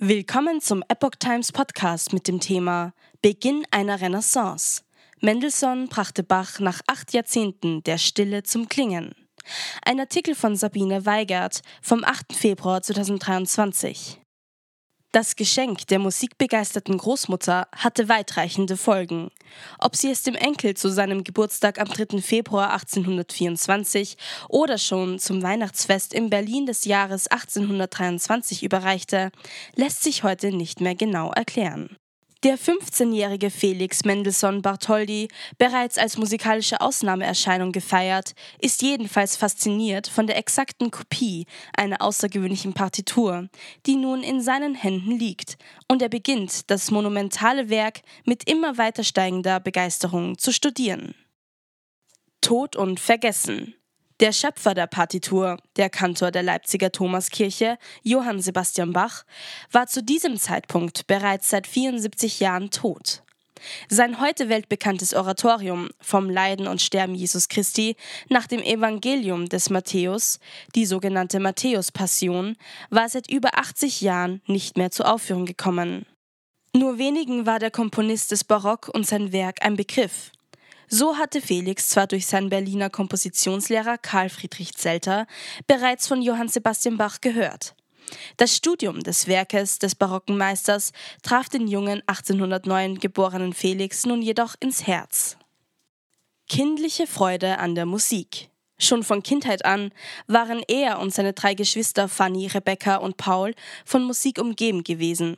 Willkommen zum Epoch Times Podcast mit dem Thema Beginn einer Renaissance. Mendelssohn brachte Bach nach acht Jahrzehnten der Stille zum Klingen. Ein Artikel von Sabine Weigert vom 8. Februar 2023. Das Geschenk der musikbegeisterten Großmutter hatte weitreichende Folgen. Ob sie es dem Enkel zu seinem Geburtstag am 3. Februar 1824 oder schon zum Weihnachtsfest im Berlin des Jahres 1823 überreichte, lässt sich heute nicht mehr genau erklären. Der 15-jährige Felix Mendelssohn Bartholdy, bereits als musikalische Ausnahmeerscheinung gefeiert, ist jedenfalls fasziniert von der exakten Kopie einer außergewöhnlichen Partitur, die nun in seinen Händen liegt, und er beginnt, das monumentale Werk mit immer weiter steigender Begeisterung zu studieren. Tod und Vergessen der Schöpfer der Partitur, der Kantor der Leipziger Thomaskirche, Johann Sebastian Bach, war zu diesem Zeitpunkt bereits seit 74 Jahren tot. Sein heute weltbekanntes Oratorium vom Leiden und Sterben Jesus Christi nach dem Evangelium des Matthäus, die sogenannte Matthäus-Passion, war seit über 80 Jahren nicht mehr zur Aufführung gekommen. Nur wenigen war der Komponist des Barock und sein Werk ein Begriff. So hatte Felix zwar durch seinen Berliner Kompositionslehrer Karl Friedrich Zelter bereits von Johann Sebastian Bach gehört. Das Studium des Werkes des barocken Meisters traf den jungen 1809 geborenen Felix nun jedoch ins Herz. Kindliche Freude an der Musik. Schon von Kindheit an waren er und seine drei Geschwister Fanny, Rebecca und Paul von Musik umgeben gewesen.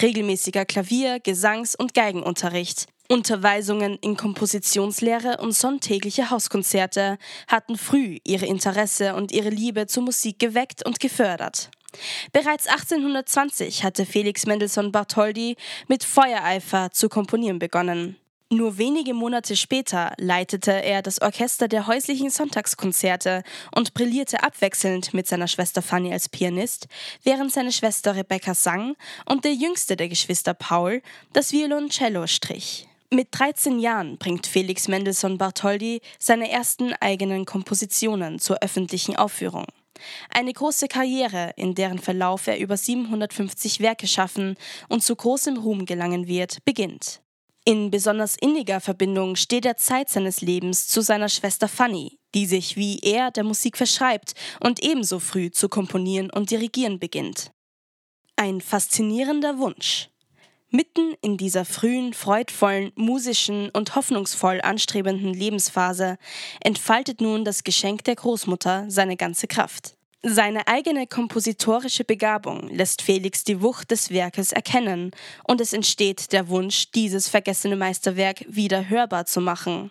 Regelmäßiger Klavier-, Gesangs- und Geigenunterricht, Unterweisungen in Kompositionslehre und sonntägliche Hauskonzerte hatten früh ihre Interesse und ihre Liebe zur Musik geweckt und gefördert. Bereits 1820 hatte Felix Mendelssohn Bartholdy mit Feuereifer zu komponieren begonnen. Nur wenige Monate später leitete er das Orchester der häuslichen Sonntagskonzerte und brillierte abwechselnd mit seiner Schwester Fanny als Pianist, während seine Schwester Rebecca sang und der jüngste der Geschwister Paul das Violoncello strich. Mit 13 Jahren bringt Felix Mendelssohn Bartholdy seine ersten eigenen Kompositionen zur öffentlichen Aufführung. Eine große Karriere, in deren Verlauf er über 750 Werke schaffen und zu großem Ruhm gelangen wird, beginnt. In besonders inniger Verbindung steht er Zeit seines Lebens zu seiner Schwester Fanny, die sich wie er der Musik verschreibt und ebenso früh zu komponieren und dirigieren beginnt. Ein faszinierender Wunsch. Mitten in dieser frühen, freudvollen, musischen und hoffnungsvoll anstrebenden Lebensphase entfaltet nun das Geschenk der Großmutter seine ganze Kraft. Seine eigene kompositorische Begabung lässt Felix die Wucht des Werkes erkennen, und es entsteht der Wunsch, dieses vergessene Meisterwerk wieder hörbar zu machen.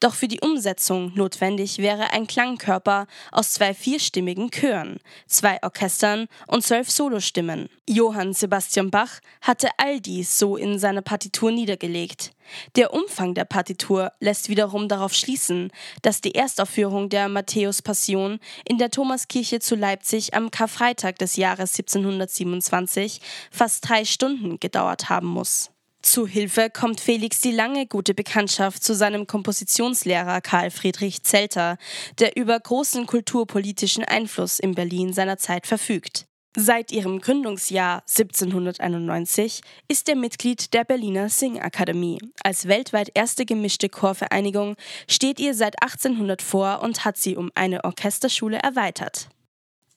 Doch für die Umsetzung notwendig wäre ein Klangkörper aus zwei vierstimmigen Chören, zwei Orchestern und zwölf Solostimmen. Johann Sebastian Bach hatte all dies so in seiner Partitur niedergelegt. Der Umfang der Partitur lässt wiederum darauf schließen, dass die Erstaufführung der Matthäus-Passion in der Thomaskirche zu Leipzig am Karfreitag des Jahres 1727 fast drei Stunden gedauert haben muss. Zu Hilfe kommt Felix die lange gute Bekanntschaft zu seinem Kompositionslehrer Karl Friedrich Zelter, der über großen kulturpolitischen Einfluss in Berlin seiner Zeit verfügt. Seit ihrem Gründungsjahr 1791 ist er Mitglied der Berliner Singakademie. Als weltweit erste gemischte Chorvereinigung steht ihr seit 1800 vor und hat sie um eine Orchesterschule erweitert.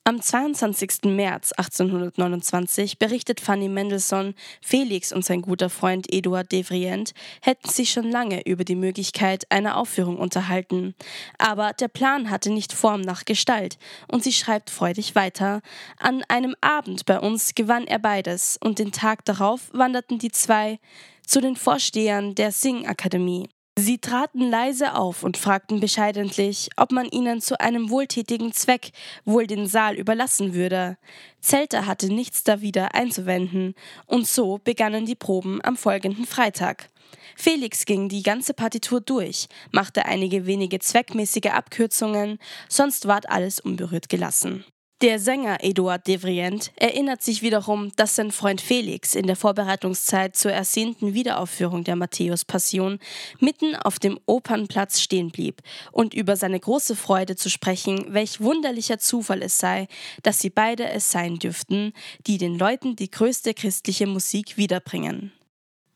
Am 22. März 1829 berichtet Fanny Mendelssohn, Felix und sein guter Freund Eduard Devrient hätten sich schon lange über die Möglichkeit einer Aufführung unterhalten. Aber der Plan hatte nicht Form nach Gestalt und sie schreibt freudig weiter. An einem Abend bei uns gewann er beides und den Tag darauf wanderten die zwei zu den Vorstehern der Singakademie. Sie traten leise auf und fragten bescheidentlich, ob man ihnen zu einem wohltätigen Zweck wohl den Saal überlassen würde. Zelter hatte nichts dawider einzuwenden, und so begannen die Proben am folgenden Freitag. Felix ging die ganze Partitur durch, machte einige wenige zweckmäßige Abkürzungen, sonst ward alles unberührt gelassen. Der Sänger Eduard Devrient erinnert sich wiederum, dass sein Freund Felix in der Vorbereitungszeit zur ersehnten Wiederaufführung der Matthäus-Passion mitten auf dem Opernplatz stehen blieb und über seine große Freude zu sprechen, welch wunderlicher Zufall es sei, dass sie beide es sein dürften, die den Leuten die größte christliche Musik wiederbringen.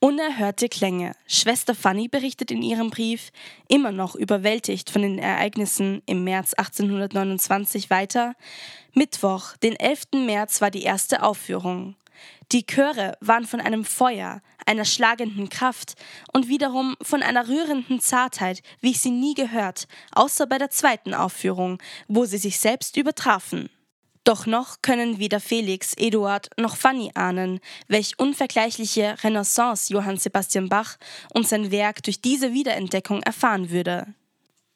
Unerhörte Klänge. Schwester Fanny berichtet in ihrem Brief, immer noch überwältigt von den Ereignissen im März 1829 weiter. Mittwoch, den 11. März war die erste Aufführung. Die Chöre waren von einem Feuer, einer schlagenden Kraft und wiederum von einer rührenden Zartheit, wie ich sie nie gehört, außer bei der zweiten Aufführung, wo sie sich selbst übertrafen. Doch noch können weder Felix, Eduard noch Fanny ahnen, welch unvergleichliche Renaissance Johann Sebastian Bach und sein Werk durch diese Wiederentdeckung erfahren würde.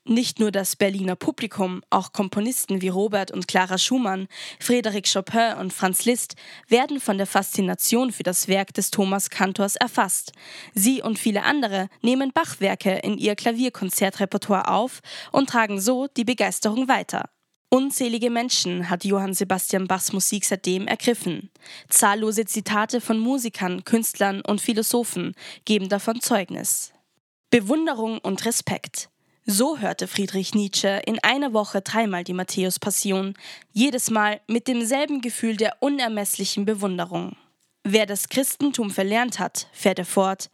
Nicht nur das Berliner Publikum, auch Komponisten wie Robert und Clara Schumann, Frédéric Chopin und Franz Liszt werden von der Faszination für das Werk des Thomas Kantors erfasst. Sie und viele andere nehmen Bachwerke in ihr Klavierkonzertrepertoire auf und tragen so die Begeisterung weiter. Unzählige Menschen hat Johann Sebastian Bachs Musik seitdem ergriffen. Zahllose Zitate von Musikern, Künstlern und Philosophen geben davon Zeugnis. Bewunderung und Respekt. So hörte Friedrich Nietzsche in einer Woche dreimal die Matthäus-Passion, jedes Mal mit demselben Gefühl der unermesslichen Bewunderung. Wer das Christentum verlernt hat, fährt er fort,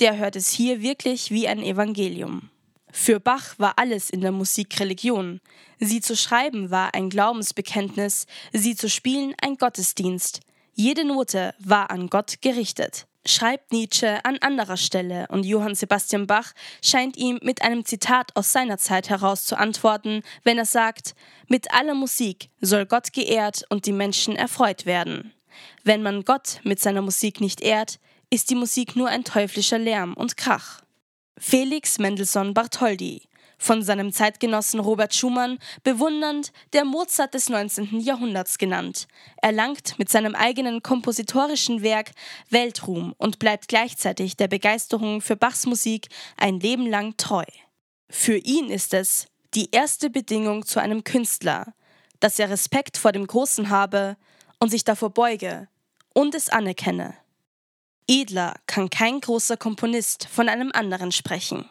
der hört es hier wirklich wie ein Evangelium. Für Bach war alles in der Musik Religion. Sie zu schreiben war ein Glaubensbekenntnis, sie zu spielen ein Gottesdienst. Jede Note war an Gott gerichtet. Schreibt Nietzsche an anderer Stelle und Johann Sebastian Bach scheint ihm mit einem Zitat aus seiner Zeit heraus zu antworten, wenn er sagt, mit aller Musik soll Gott geehrt und die Menschen erfreut werden. Wenn man Gott mit seiner Musik nicht ehrt, ist die Musik nur ein teuflischer Lärm und Krach. Felix Mendelssohn Bartholdy, von seinem Zeitgenossen Robert Schumann bewundernd der Mozart des 19. Jahrhunderts genannt, erlangt mit seinem eigenen kompositorischen Werk Weltruhm und bleibt gleichzeitig der Begeisterung für Bachs Musik ein Leben lang treu. Für ihn ist es die erste Bedingung zu einem Künstler, dass er Respekt vor dem Großen habe und sich davor beuge und es anerkenne. Edler kann kein großer Komponist von einem anderen sprechen.